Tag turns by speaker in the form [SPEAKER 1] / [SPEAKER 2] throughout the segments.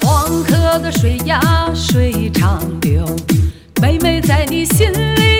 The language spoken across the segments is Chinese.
[SPEAKER 1] 黄河的水呀水长流，妹妹在你心里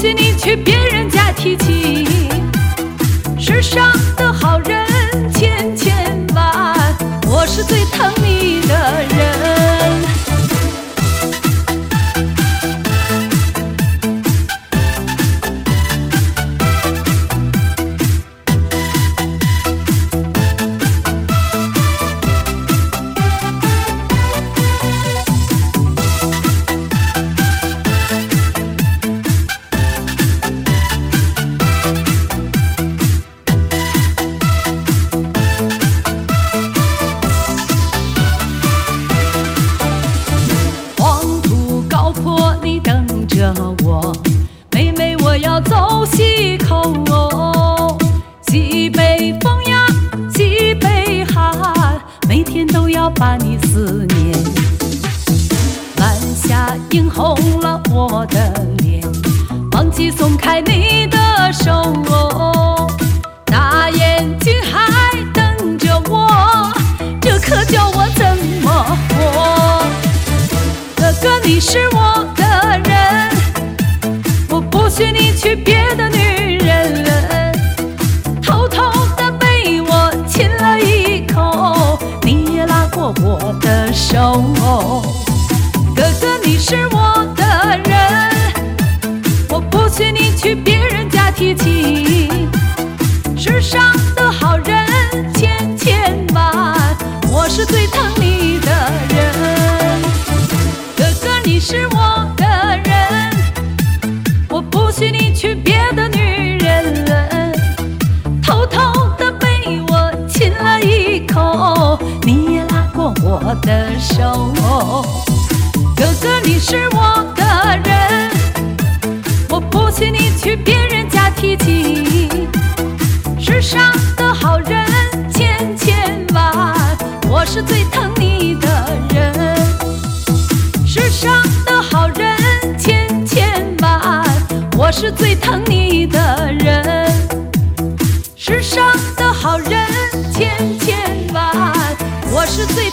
[SPEAKER 1] 许你去别人家提亲。世上的好人千千万，我是最疼着我，妹妹，我要走西口哦。西北风呀，西北寒，每天都要把你思念。晚霞映红了我的脸，忘记松开你的手哦。大眼睛还瞪着我，这可叫我怎么活？哥哥，你是我娶别的女人。偷偷的被我亲了一口，你也拉过我的手。哥哥，你是我的人，我不许你去别人家提亲。世上手。哥哥，你是我的人，我不许你去别人家提起。世上的好人千千万，我是最疼你的人。世上的好人千千万，我是最疼你的人。世上的好人千千万，我是最。